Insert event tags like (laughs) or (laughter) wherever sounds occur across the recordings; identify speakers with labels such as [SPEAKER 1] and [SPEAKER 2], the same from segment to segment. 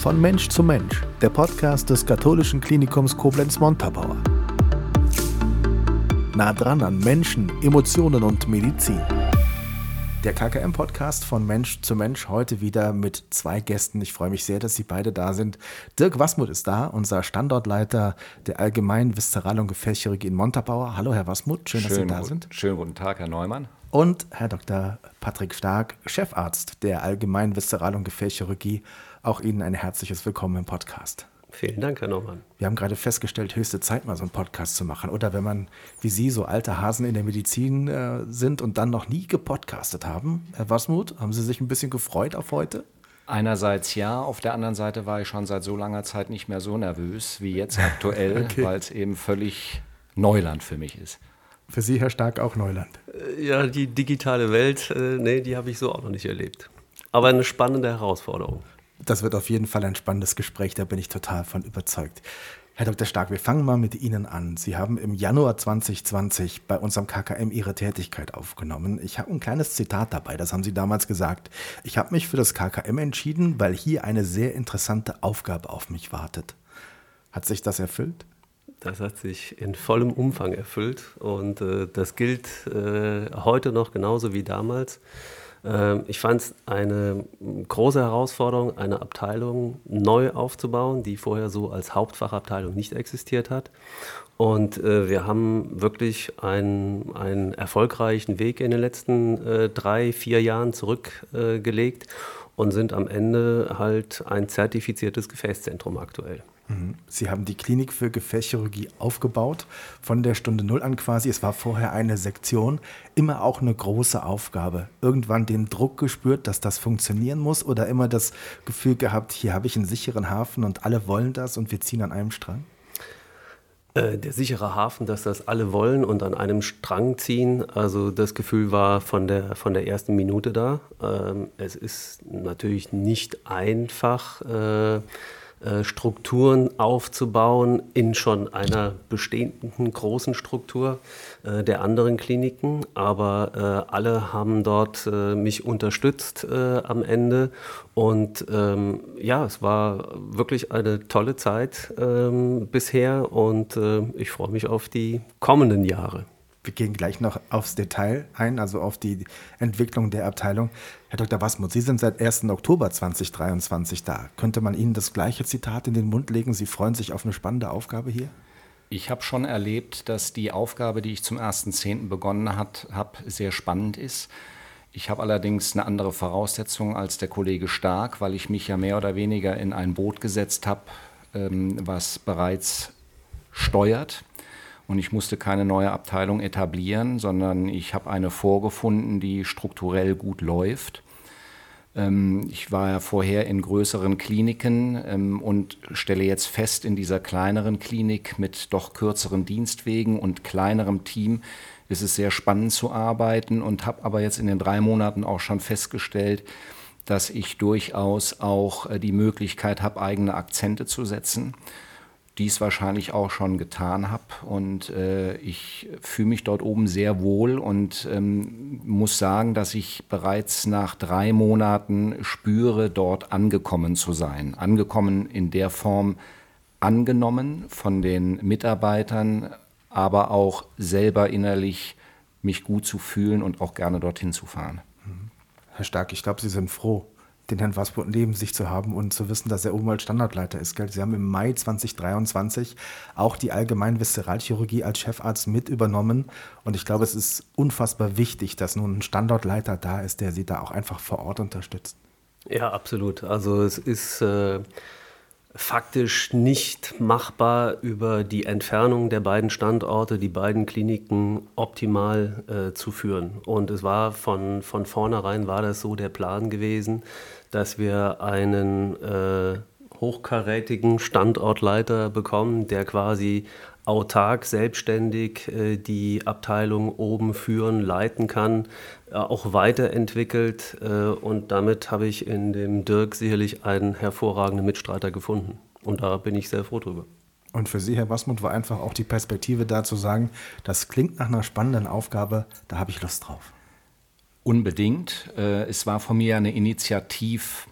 [SPEAKER 1] Von Mensch zu Mensch, der Podcast des katholischen Klinikums Koblenz-Montabaur. Nah dran an Menschen, Emotionen und Medizin. Der KKM-Podcast von Mensch zu Mensch heute wieder mit zwei Gästen. Ich freue mich sehr, dass Sie beide da sind. Dirk Wasmuth ist da, unser Standortleiter der Allgemeinen Viszeral- und Gefäßchirurgie in Montabaur. Hallo, Herr Wasmuth, schön, dass Sie da sind.
[SPEAKER 2] Schönen guten Tag, Herr Neumann
[SPEAKER 1] und Herr Dr. Patrick Stark, Chefarzt der Allgemeinen Viszeral- und Gefäßchirurgie. Auch Ihnen ein herzliches Willkommen im Podcast.
[SPEAKER 3] Vielen Dank, Herr Norman.
[SPEAKER 1] Wir haben gerade festgestellt, höchste Zeit, mal so einen Podcast zu machen. Oder wenn man, wie Sie, so alte Hasen in der Medizin äh, sind und dann noch nie gepodcastet haben. Herr Wasmuth, haben Sie sich ein bisschen gefreut auf heute?
[SPEAKER 2] Einerseits ja, auf der anderen Seite war ich schon seit so langer Zeit nicht mehr so nervös wie jetzt aktuell, (laughs) okay. weil es eben völlig Neuland für mich ist.
[SPEAKER 1] Für Sie, Herr Stark, auch Neuland?
[SPEAKER 3] Äh, ja, die digitale Welt, äh, nee, die habe ich so auch noch nicht erlebt. Aber eine spannende Herausforderung.
[SPEAKER 1] Das wird auf jeden Fall ein spannendes Gespräch, da bin ich total von überzeugt. Herr Dr. Stark, wir fangen mal mit Ihnen an. Sie haben im Januar 2020 bei unserem KKM Ihre Tätigkeit aufgenommen. Ich habe ein kleines Zitat dabei, das haben Sie damals gesagt. Ich habe mich für das KKM entschieden, weil hier eine sehr interessante Aufgabe auf mich wartet. Hat sich das erfüllt?
[SPEAKER 3] Das hat sich in vollem Umfang erfüllt und äh, das gilt äh, heute noch genauso wie damals. Äh, ich fand es eine große Herausforderung, eine Abteilung neu aufzubauen, die vorher so als Hauptfachabteilung nicht existiert hat. Und äh, wir haben wirklich einen, einen erfolgreichen Weg in den letzten äh, drei, vier Jahren zurückgelegt und sind am Ende halt ein zertifiziertes Gefäßzentrum aktuell.
[SPEAKER 1] Mhm. Sie haben die Klinik für Gefäßchirurgie aufgebaut, von der Stunde Null an quasi. Es war vorher eine Sektion, immer auch eine große Aufgabe. Irgendwann den Druck gespürt, dass das funktionieren muss oder immer das Gefühl gehabt, hier habe ich einen sicheren Hafen und alle wollen das und wir ziehen an einem Strang?
[SPEAKER 3] Äh, der sichere Hafen, dass das alle wollen und an einem Strang ziehen. Also das Gefühl war von der, von der ersten Minute da. Ähm, es ist natürlich nicht einfach äh, Strukturen aufzubauen in schon einer bestehenden großen Struktur äh, der anderen Kliniken. Aber äh, alle haben dort äh, mich unterstützt äh, am Ende. Und ähm, ja, es war wirklich eine tolle Zeit ähm, bisher und äh, ich freue mich auf die kommenden Jahre.
[SPEAKER 1] Wir gehen gleich noch aufs Detail ein, also auf die Entwicklung der Abteilung. Herr Dr. Wasmuth, Sie sind seit 1. Oktober 2023 da. Könnte man Ihnen das gleiche Zitat in den Mund legen? Sie freuen sich auf eine spannende Aufgabe hier?
[SPEAKER 2] Ich habe schon erlebt, dass die Aufgabe, die ich zum 1.10. begonnen habe, sehr spannend ist. Ich habe allerdings eine andere Voraussetzung als der Kollege Stark, weil ich mich ja mehr oder weniger in ein Boot gesetzt habe, ähm, was bereits steuert und ich musste keine neue Abteilung etablieren, sondern ich habe eine vorgefunden, die strukturell gut läuft. Ähm, ich war ja vorher in größeren Kliniken ähm, und stelle jetzt fest, in dieser kleineren Klinik mit doch kürzeren Dienstwegen und kleinerem Team ist es sehr spannend zu arbeiten und habe aber jetzt in den drei Monaten auch schon festgestellt, dass ich durchaus auch äh, die Möglichkeit habe, eigene Akzente zu setzen dies wahrscheinlich auch schon getan habe. Und äh, ich fühle mich dort oben sehr wohl und ähm, muss sagen, dass ich bereits nach drei Monaten spüre, dort angekommen zu sein. Angekommen in der Form angenommen von den Mitarbeitern, aber auch selber innerlich mich gut zu fühlen und auch gerne dorthin zu fahren.
[SPEAKER 1] Herr Stark, ich glaube, Sie sind froh, den Herrn Wasburg neben sich zu haben und zu wissen, dass er oben als Standardleiter ist. Gell? Sie haben im Mai 2023 auch die allgemeine Viszeralchirurgie als Chefarzt mit übernommen. Und ich glaube, es ist unfassbar wichtig, dass nun ein Standortleiter da ist, der Sie da auch einfach vor Ort unterstützt.
[SPEAKER 3] Ja, absolut. Also es ist äh, faktisch nicht machbar, über die Entfernung der beiden Standorte, die beiden Kliniken optimal äh, zu führen. Und es war von, von vornherein war das so der Plan gewesen, dass wir einen äh, hochkarätigen Standortleiter bekommen, der quasi autark, selbstständig äh, die Abteilung oben führen, leiten kann, äh, auch weiterentwickelt. Äh, und damit habe ich in dem Dirk sicherlich einen hervorragenden Mitstreiter gefunden. Und da bin ich sehr froh drüber.
[SPEAKER 1] Und für Sie, Herr Wasmut, war einfach auch die Perspektive da zu sagen, das klingt nach einer spannenden Aufgabe, da habe ich Lust drauf.
[SPEAKER 2] Unbedingt. Äh, es war von mir eine Initiativ-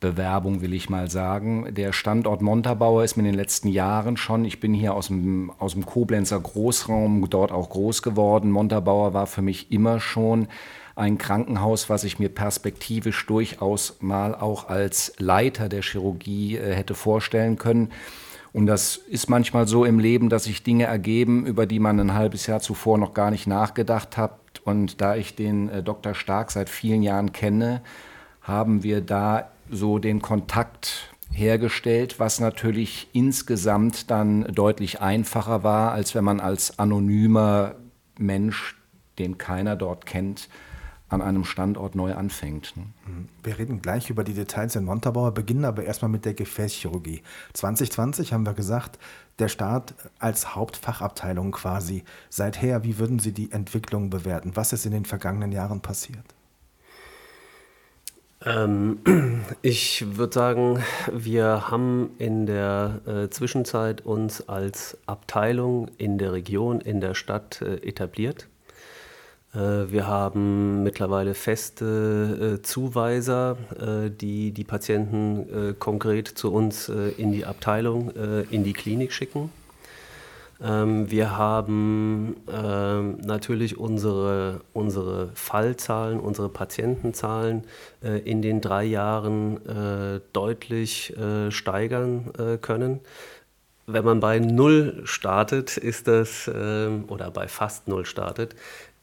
[SPEAKER 2] Bewerbung, will ich mal sagen. Der Standort Montabaur ist mir in den letzten Jahren schon, ich bin hier aus dem, aus dem Koblenzer Großraum, dort auch groß geworden. Montabaur war für mich immer schon ein Krankenhaus, was ich mir perspektivisch durchaus mal auch als Leiter der Chirurgie äh, hätte vorstellen können. Und das ist manchmal so im Leben, dass sich Dinge ergeben, über die man ein halbes Jahr zuvor noch gar nicht nachgedacht hat. Und da ich den äh, Dr. Stark seit vielen Jahren kenne, haben wir da so den Kontakt hergestellt, was natürlich insgesamt dann deutlich einfacher war, als wenn man als anonymer Mensch, den keiner dort kennt, an einem Standort neu anfängt. Ne?
[SPEAKER 1] Mhm. Wir reden gleich über die Details in Montabaur, beginnen aber erstmal mit der Gefäßchirurgie. 2020 haben wir gesagt, der Staat als Hauptfachabteilung quasi. Seither, wie würden Sie die Entwicklung bewerten? Was ist in den vergangenen Jahren passiert?
[SPEAKER 3] Ähm, (clears throat) ich würde sagen, wir haben in der äh, Zwischenzeit uns als Abteilung in der Region, in der Stadt äh, etabliert. Äh, wir haben mittlerweile feste äh, Zuweiser, äh, die die Patienten konkret zu uns in die Abteilung, in die Klinik schicken. Ähm, wir haben ähm, natürlich unsere, unsere Fallzahlen, unsere Patientenzahlen in den drei Jahren deutlich steigern können. Wenn man bei Null startet, ist das, ähm, oder bei fast Null startet,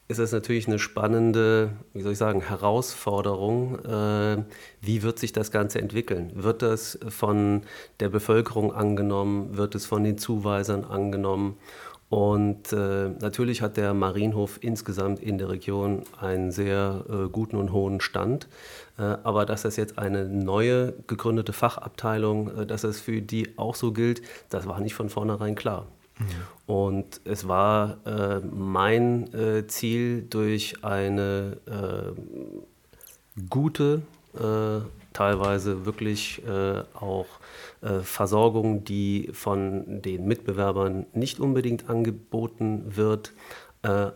[SPEAKER 3] ist es natürlich eine spannende, wie soll ich sagen, Herausforderung. Äh, wie wird sich das Ganze entwickeln? Wird das von der Bevölkerung angenommen? Wird es von den Zuweisern angenommen? Und äh, natürlich hat der Marienhof insgesamt in der Region einen sehr äh, guten und hohen Stand. Aber dass das jetzt eine neue gegründete Fachabteilung, dass das für die auch so gilt, das war nicht von vornherein klar. Und es war äh, mein äh, Ziel, durch eine äh, gute, äh, teilweise wirklich äh, auch äh, Versorgung, die von den Mitbewerbern nicht unbedingt angeboten wird,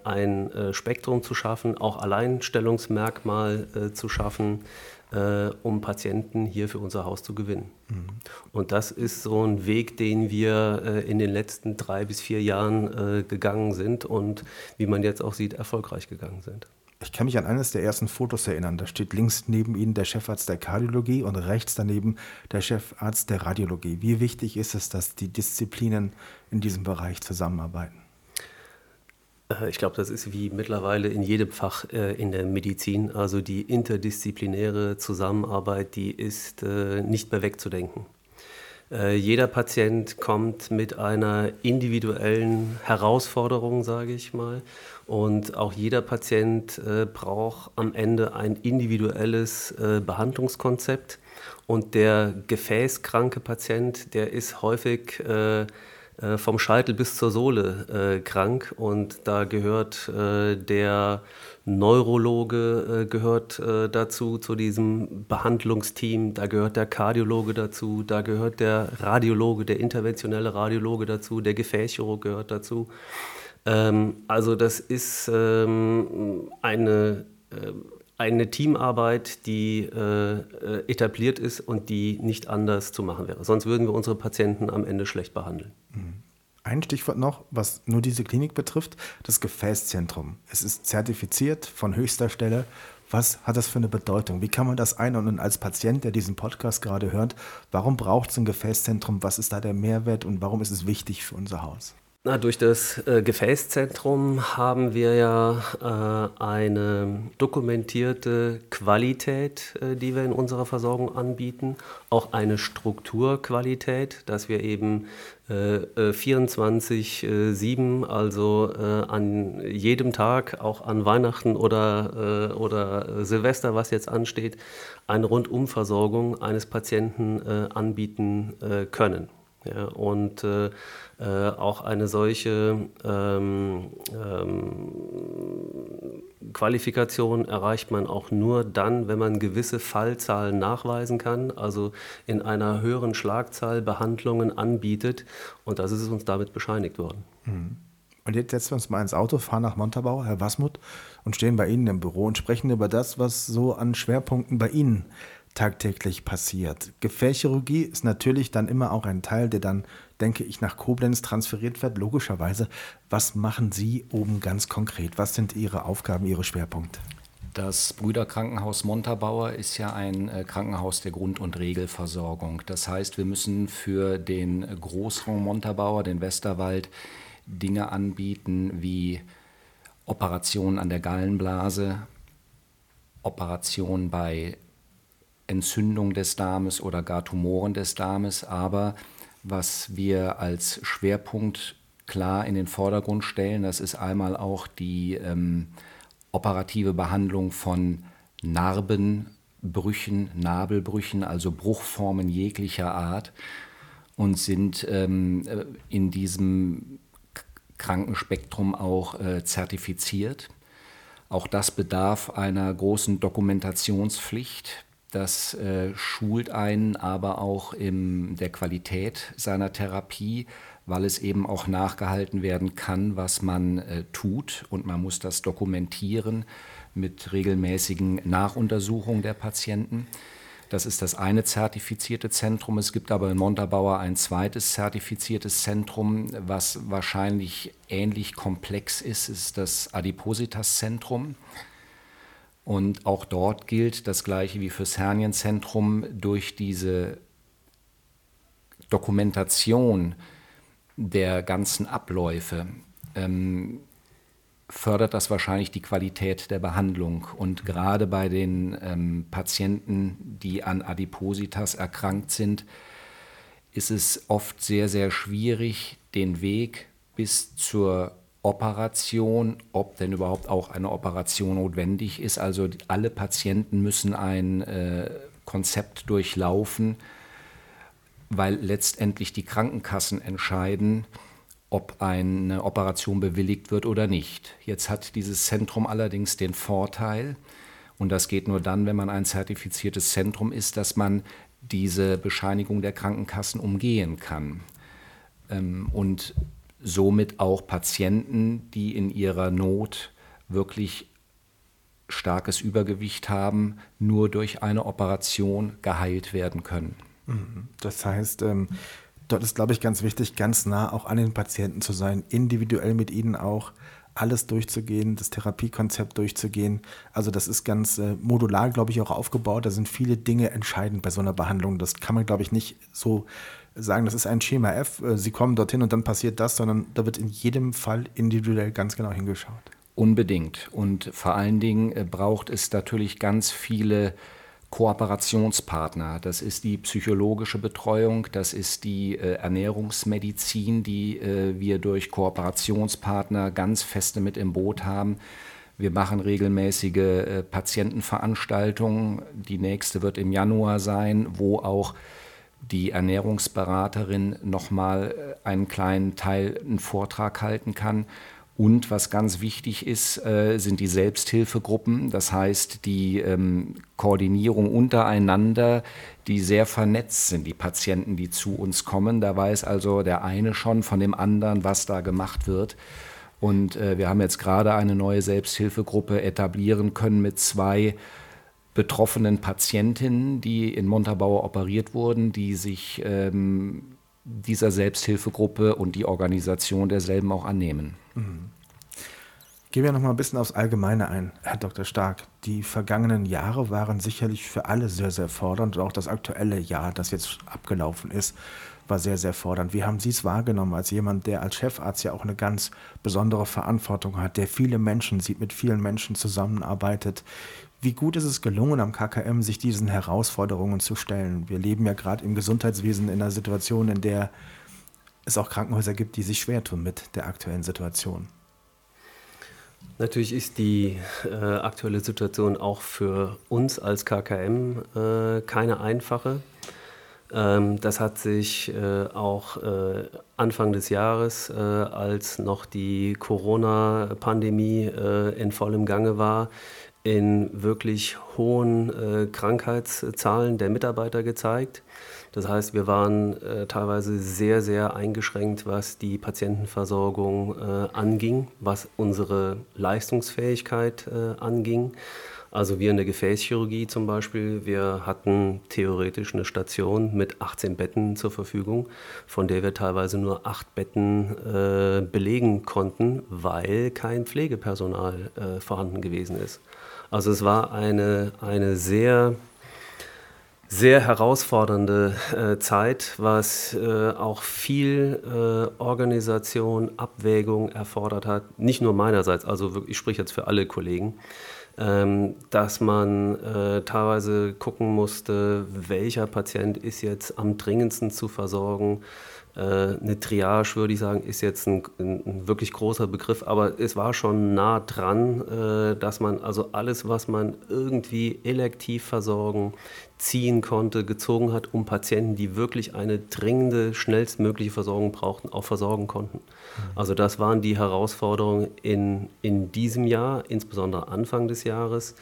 [SPEAKER 3] ein Spektrum zu schaffen, auch Alleinstellungsmerkmal zu schaffen, äh, um Patienten hier für unser Haus zu gewinnen. Mhm. Und das ist so ein Weg, den wir äh, in den letzten drei bis vier Jahren äh, gegangen sind und wie man jetzt auch sieht, erfolgreich gegangen sind.
[SPEAKER 1] Ich kann mich an eines der ersten Fotos erinnern. Da steht links neben Ihnen der Chefarzt der Kardiologie und rechts daneben der Chefarzt der Radiologie. Wie wichtig ist es, dass die Disziplinen in diesem Bereich zusammenarbeiten?
[SPEAKER 3] Äh, ich glaube, das ist wie mittlerweile in jedem Fach äh, in der Medizin. Also die interdisziplinäre Zusammenarbeit, die ist äh, nicht mehr wegzudenken. Jeder Patient kommt mit einer individuellen Herausforderung, sage ich mal. Und auch jeder Patient braucht am Ende ein individuelles Behandlungskonzept. Und der gefäßkranke Patient, der ist häufig äh, vom Scheitel bis zur Sohle äh, krank. Und da gehört äh, der Neurologe äh, gehört äh, dazu, zu diesem Behandlungsteam, da gehört der Kardiologe dazu, da gehört der Radiologe, der interventionelle Radiologe dazu, der Gefäßchirurg gehört dazu. Ähm, also das ist ähm, eine eine Teamarbeit, die äh, etabliert ist und die nicht anders zu machen wäre. Sonst würden wir unsere Patienten am Ende schlecht behandeln. Mhm.
[SPEAKER 1] Ein Stichwort noch, was nur diese Klinik betrifft, das Gefäßzentrum. Es ist zertifiziert von höchster Stelle. Was hat das für eine Bedeutung? Wie kann man das einordnen als Patient, der diesen Podcast gerade hört? Warum braucht es ein Gefäßzentrum? Was ist da der Mehrwert und warum ist es wichtig für unser Haus?
[SPEAKER 3] Na, durch das äh, Gefäßzentrum haben wir ja äh, eine dokumentierte Qualität, äh, die wir in unserer Versorgung anbieten, auch eine Strukturqualität, dass wir eben 24-7, äh, äh, also äh, an jedem Tag, auch an Weihnachten oder, oder Silvester, was jetzt ansteht, eine Rundumversorgung eines Patienten anbieten können. Ja, und äh, äh, auch eine solche ähm, ähm, Qualifikation erreicht man auch nur dann, wenn man gewisse Fallzahlen nachweisen kann, also in einer höheren Schlagzahl Behandlungen anbietet. Und das ist uns damit bescheinigt worden.
[SPEAKER 1] Mhm. Und jetzt setzen wir uns mal ins Auto, fahren nach Montabaur, Herr Wasmut, und stehen bei Ihnen im Büro und sprechen über das, was so an Schwerpunkten bei Ihnen tagtäglich passiert. Gefährchirurgie ist natürlich dann immer auch ein Teil, der dann, denke ich, nach Koblenz transferiert wird, logischerweise. Was machen Sie oben ganz konkret? Was sind Ihre Aufgaben, Ihre Schwerpunkte?
[SPEAKER 2] Das Brüderkrankenhaus Montabaur ist ja ein äh, Krankenhaus der Grund- und Regelversorgung. Das heißt, wir müssen für den Großraum Montabaur, den Westerwald, Dinge anbieten wie Operationen an der Gallenblase, Operationen bei Entzündung des Darmes oder gar Tumoren des Darmes. Aber was wir als Schwerpunkt klar in den Vordergrund stellen, das ist einmal auch die ähm, operative Behandlung von Narben, Brüchen, Nabelbrüchen, also Bruchformen jeglicher Art und sind ähm, äh, in diesem Krankenspektrum auch äh, zertifiziert. Auch das bedarf einer großen Dokumentationspflicht. Das äh, schult einen aber auch in der Qualität seiner Therapie, weil es eben auch nachgehalten werden kann, was man äh, tut. Und man muss das dokumentieren mit regelmäßigen Nachuntersuchungen der Patienten. Das ist das eine zertifizierte Zentrum. Es gibt aber in Montabaur ein zweites zertifiziertes Zentrum, was wahrscheinlich ähnlich komplex ist, ist das Adipositas-Zentrum. Und auch dort gilt das Gleiche wie fürs Hernienzentrum durch diese Dokumentation der ganzen Abläufe ähm, fördert das wahrscheinlich die Qualität der Behandlung. Und gerade bei den ähm, Patienten, die an Adipositas erkrankt sind, ist es oft sehr, sehr schwierig, den Weg bis zur Operation, ob denn überhaupt auch eine Operation notwendig ist. Also alle Patienten müssen ein äh, Konzept durchlaufen, weil letztendlich die Krankenkassen entscheiden, ob eine Operation bewilligt wird oder nicht. Jetzt hat dieses Zentrum allerdings den Vorteil, und das geht nur dann, wenn man ein zertifiziertes Zentrum ist, dass man diese Bescheinigung der Krankenkassen umgehen kann. Ähm, und somit auch Patienten, die in ihrer Not wirklich starkes Übergewicht haben, nur durch eine Operation geheilt werden können.
[SPEAKER 1] Mhm. Das heißt, ähm, dort ist, glaube ich, ganz wichtig, ganz nah auch an den Patienten zu sein, individuell mit ihnen auch alles durchzugehen, das Therapiekonzept durchzugehen. Also das ist ganz äh, modular, glaube ich, auch aufgebaut. Da sind viele Dinge entscheidend bei so einer Behandlung. Das kann man, glaube ich, nicht so sagen, das ist ein Schema F, äh, Sie kommen dorthin und dann passiert das, sondern da wird in jedem Fall individuell ganz genau hingeschaut.
[SPEAKER 2] Unbedingt. Und vor allen Dingen äh, braucht es natürlich ganz viele Kooperationspartner. Das ist die psychologische Betreuung, das ist die äh, Ernährungsmedizin, die äh, wir durch Kooperationspartner ganz feste mit im Boot haben. Wir machen regelmäßige äh, Patientenveranstaltungen. Die nächste wird im Januar sein, wo auch die Ernährungsberaterin nochmal äh, einen kleinen Teil, einen Vortrag halten kann. Und was ganz wichtig ist, äh, sind die Selbsthilfegruppen, das heißt die ähm, Koordinierung untereinander, die sehr vernetzt sind, die Patienten, die zu uns kommen. Da weiß also der eine schon von dem anderen, was da gemacht wird. Und äh, wir haben jetzt gerade eine neue Selbsthilfegruppe etablieren können mit zwei betroffenen Patientinnen, die in Montabaur operiert wurden, die sich ähm, dieser Selbsthilfegruppe und die Organisation derselben auch annehmen. Mhm.
[SPEAKER 1] Gehen wir noch mal ein bisschen aufs Allgemeine ein, Herr Dr. Stark. Die vergangenen Jahre waren sicherlich für alle sehr, sehr fordernd. Und auch das aktuelle Jahr, das jetzt abgelaufen ist, war sehr, sehr fordernd. Wie haben Sie es wahrgenommen als jemand, der als Chefarzt ja auch eine ganz besondere Verantwortung hat, der viele Menschen sieht, mit vielen Menschen zusammenarbeitet? Wie gut ist es gelungen, am KKM sich diesen Herausforderungen zu stellen? Wir leben ja gerade im Gesundheitswesen in einer Situation, in der es auch Krankenhäuser gibt, die sich schwer tun mit der aktuellen Situation.
[SPEAKER 3] Natürlich ist die äh, aktuelle Situation auch für uns als KKM äh, keine einfache. Ähm, das hat sich äh, auch äh, Anfang des Jahres, äh, als noch die Corona-Pandemie äh, in vollem Gange war, in wirklich hohen äh, Krankheitszahlen der Mitarbeiter gezeigt. Das heißt, wir waren äh, teilweise sehr, sehr eingeschränkt, was die Patientenversorgung äh, anging, was unsere Leistungsfähigkeit äh, anging. Also wir in der Gefäßchirurgie zum Beispiel, wir hatten theoretisch eine Station mit 18 Betten zur Verfügung, von der wir teilweise nur acht Betten äh, belegen konnten, weil kein Pflegepersonal äh, vorhanden gewesen ist. Also es war eine, eine sehr sehr herausfordernde äh, Zeit, was äh, auch viel äh, Organisation, Abwägung erfordert hat. Nicht nur meinerseits, also ich spreche jetzt für alle Kollegen, ähm, dass man äh, teilweise gucken musste, welcher Patient ist jetzt am dringendsten zu versorgen eine Triage, würde ich sagen, ist jetzt ein, ein, wirklich großer Begriff, aber es war schon nah dran, äh, dass man also alles, was man irgendwie elektiv versorgen, ziehen konnte, gezogen hat, um Patienten, die wirklich eine dringende, schnellstmögliche Versorgung brauchten, auch versorgen konnten. Mhm. Also das waren die Herausforderungen in, in diesem Jahr, insbesondere Anfang des Jahres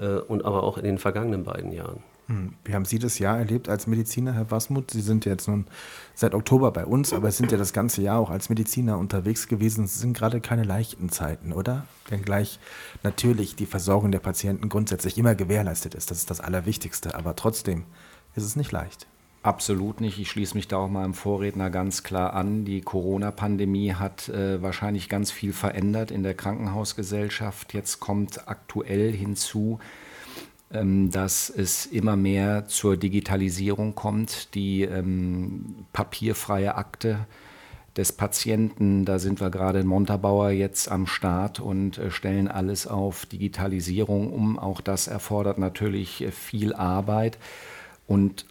[SPEAKER 3] äh, und aber auch in den vergangenen beiden Jahren.
[SPEAKER 1] Hm. Wie haben Sie das Jahr erlebt als Mediziner, Herr Wasmuth? Sie sind jetzt nun seit Oktober bei uns, aber sind ja das ganze Jahr auch als Mediziner unterwegs gewesen. Es sind gerade keine leichten Zeiten, oder? Wenngleich natürlich die Versorgung der Patienten grundsätzlich immer gewährleistet ist. Das ist das Allerwichtigste. Aber trotzdem ist es nicht leicht.
[SPEAKER 2] Absolut nicht. Ich schließe mich da auch meinem Vorredner ganz klar an. Die Corona-Pandemie hat äh, wahrscheinlich ganz viel verändert in der Krankenhausgesellschaft. Jetzt kommt aktuell hinzu, dass es immer mehr zur Digitalisierung kommt. Die ähm, papierfreie Akte des Patienten, da sind wir gerade in Montabaur jetzt am Start und äh, stellen alles auf Digitalisierung um. Auch das erfordert natürlich äh, viel Arbeit. Und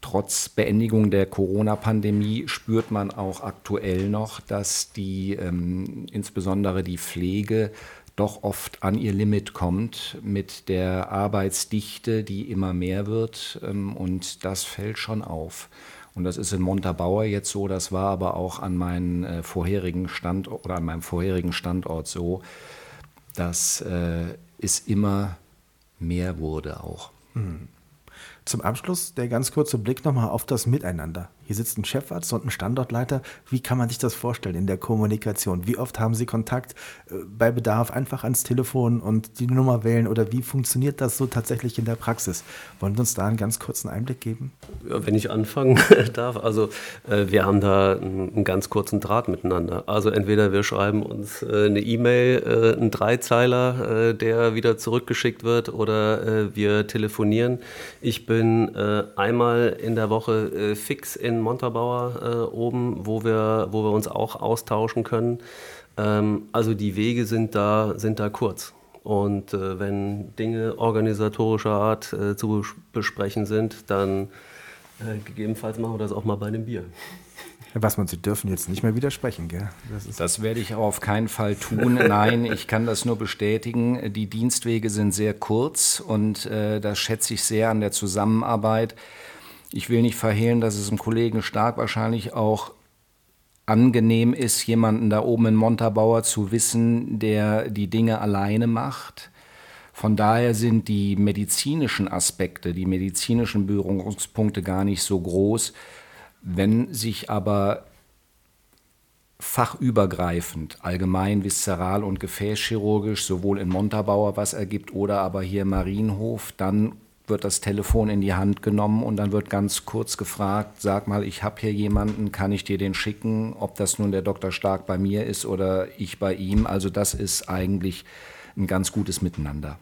[SPEAKER 2] trotz Beendigung der Corona-Pandemie spürt man auch aktuell noch, dass die ähm, insbesondere die Pflege doch oft an ihr Limit kommt mit der Arbeitsdichte, die immer mehr wird. Ähm, und das fällt schon auf. Und das ist in Montabaur jetzt so, das war aber auch an meinen äh, vorherigen Standort oder an meinem vorherigen Standort so, dass äh, es immer mehr wurde auch.
[SPEAKER 1] Mhm. Zum Abschluss der ganz kurze Blick nochmal auf das Miteinander. Hier sitzt ein Chefarzt und ein Standortleiter. Wie kann man sich das vorstellen in der Kommunikation? Wie oft haben Sie Kontakt? Äh, bei Bedarf einfach ans Telefon und die Nummer wählen oder wie funktioniert das so tatsächlich in der Praxis? Wollen Sie uns da einen ganz kurzen Einblick geben?
[SPEAKER 3] Ja, wenn ich anfangen (laughs) darf, also äh, wir haben da einen, ganz kurzen Draht miteinander. Also entweder wir schreiben uns äh, eine E-Mail, einen Dreizeiler, der wieder zurückgeschickt wird, oder wir telefonieren. Ich bin einmal in der Woche fix in Montabaur äh, oben, wo wir, wo wir uns auch austauschen können. Ähm, also die Wege sind da, sind da kurz. Und äh, wenn Dinge organisatorischer Art äh, zu besprechen sind, dann äh, gegebenenfalls machen wir das auch mal bei einem Bier.
[SPEAKER 1] Herr Wassmann, Sie dürfen jetzt nicht mehr widersprechen, gell?
[SPEAKER 2] Das, das, werde ich auch auf keinen Fall tun. Nein, ich kann das nur bestätigen. Die Dienstwege sind sehr kurz und äh, das schätze ich sehr an der Zusammenarbeit. Ich will nicht verhehlen, dass es dem Kollegen Stark wahrscheinlich auch angenehm ist, jemanden da oben in Montabaur zu wissen, der die Dinge alleine macht. Von daher sind die medizinischen Aspekte, die medizinischen Berührungspunkte gar nicht so groß. Wenn sich aber fachübergreifend, allgemein viszeral und gefäßchirurgisch, sowohl in Montabaur was ergibt oder aber hier Marienhof, dann wird das Telefon in die Hand genommen und dann wird ganz kurz gefragt, sag mal, ich habe hier jemanden, kann ich dir den schicken, ob das nun der Dr. Stark bei mir ist oder ich bei ihm. Also das ist eigentlich ein ganz gutes Miteinander.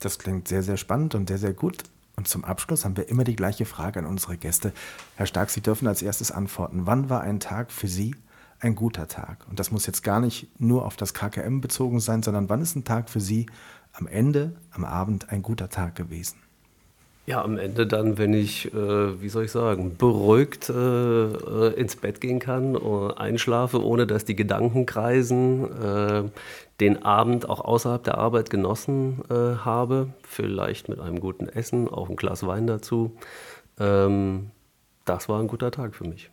[SPEAKER 1] Das klingt sehr, sehr spannend und sehr, sehr gut. Und zum Abschluss haben wir immer die gleiche Frage an unsere Gäste. Herr Stark, Sie dürfen als erstes antworten. Wann war ein Tag für Sie ein guter Tag? Und das muss jetzt gar nicht nur auf das KKM bezogen sein, sondern wann ist ein Tag für Sie am Ende, am Abend ein guter Tag gewesen?
[SPEAKER 3] Ja, am Ende dann, wenn ich, äh, wie soll ich sagen, beruhigt äh, äh ins Bett gehen kann, äh, einschlafe, ohne dass die Gedanken kreisen, äh, den Abend auch außerhalb der Arbeit genossen äh, habe, vielleicht mit einem guten Essen, auch ein Glas Wein dazu. Ähm, das war ein guter Tag für mich.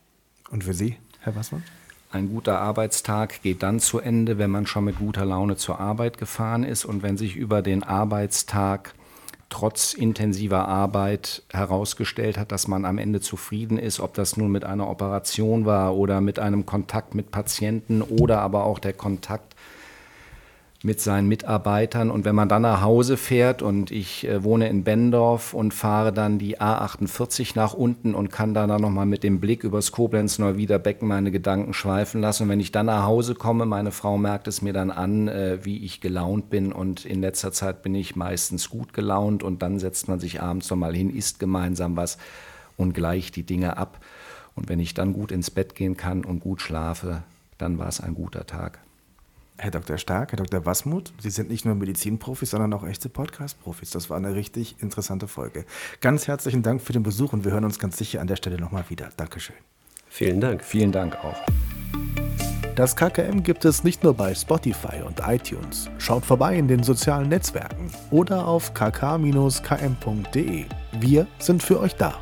[SPEAKER 1] Und für Sie, Herr Wassmann?
[SPEAKER 2] Ein guter Arbeitstag geht dann zu Ende, wenn man schon mit guter Laune zur Arbeit gefahren ist und wenn sich über den Arbeitstag trotz intensiver Arbeit herausgestellt hat, dass man am Ende zufrieden ist, ob das nun mit einer Operation war oder mit einem Kontakt mit Patienten oder aber auch der Kontakt mit seinen Mitarbeitern. Und wenn man dann nach Hause fährt und ich äh, wohne in Bendorf und fahre dann die A48 nach unten und kann dann nochmal mit dem Blick übers Koblenz-Neuwieder Becken meine Gedanken schweifen lassen. Und wenn ich dann nach Hause komme, meine Frau merkt es mir dann an, äh, wie ich gelaunt bin. Und in letzter Zeit bin ich meistens gut gelaunt und dann setzt man sich abends nochmal hin, isst gemeinsam was und gleicht die Dinge ab. Und wenn ich dann gut ins Bett gehen kann und gut schlafe, dann war es ein guter Tag.
[SPEAKER 1] Herr Dr. Stark, Herr Dr. Wasmuth, Sie sind nicht nur Medizinprofis, sondern auch echte Podcast-Profis. Das war eine richtig interessante Folge. Ganz herzlichen Dank für den Besuch und wir hören uns ganz sicher an der Stelle nochmal wieder. Dankeschön.
[SPEAKER 3] Vielen Dank.
[SPEAKER 2] Vielen Dank auch.
[SPEAKER 1] Das KKM gibt es nicht nur bei Spotify und iTunes. Schaut vorbei in den sozialen Netzwerken oder auf kk-km.de. Wir sind für euch da.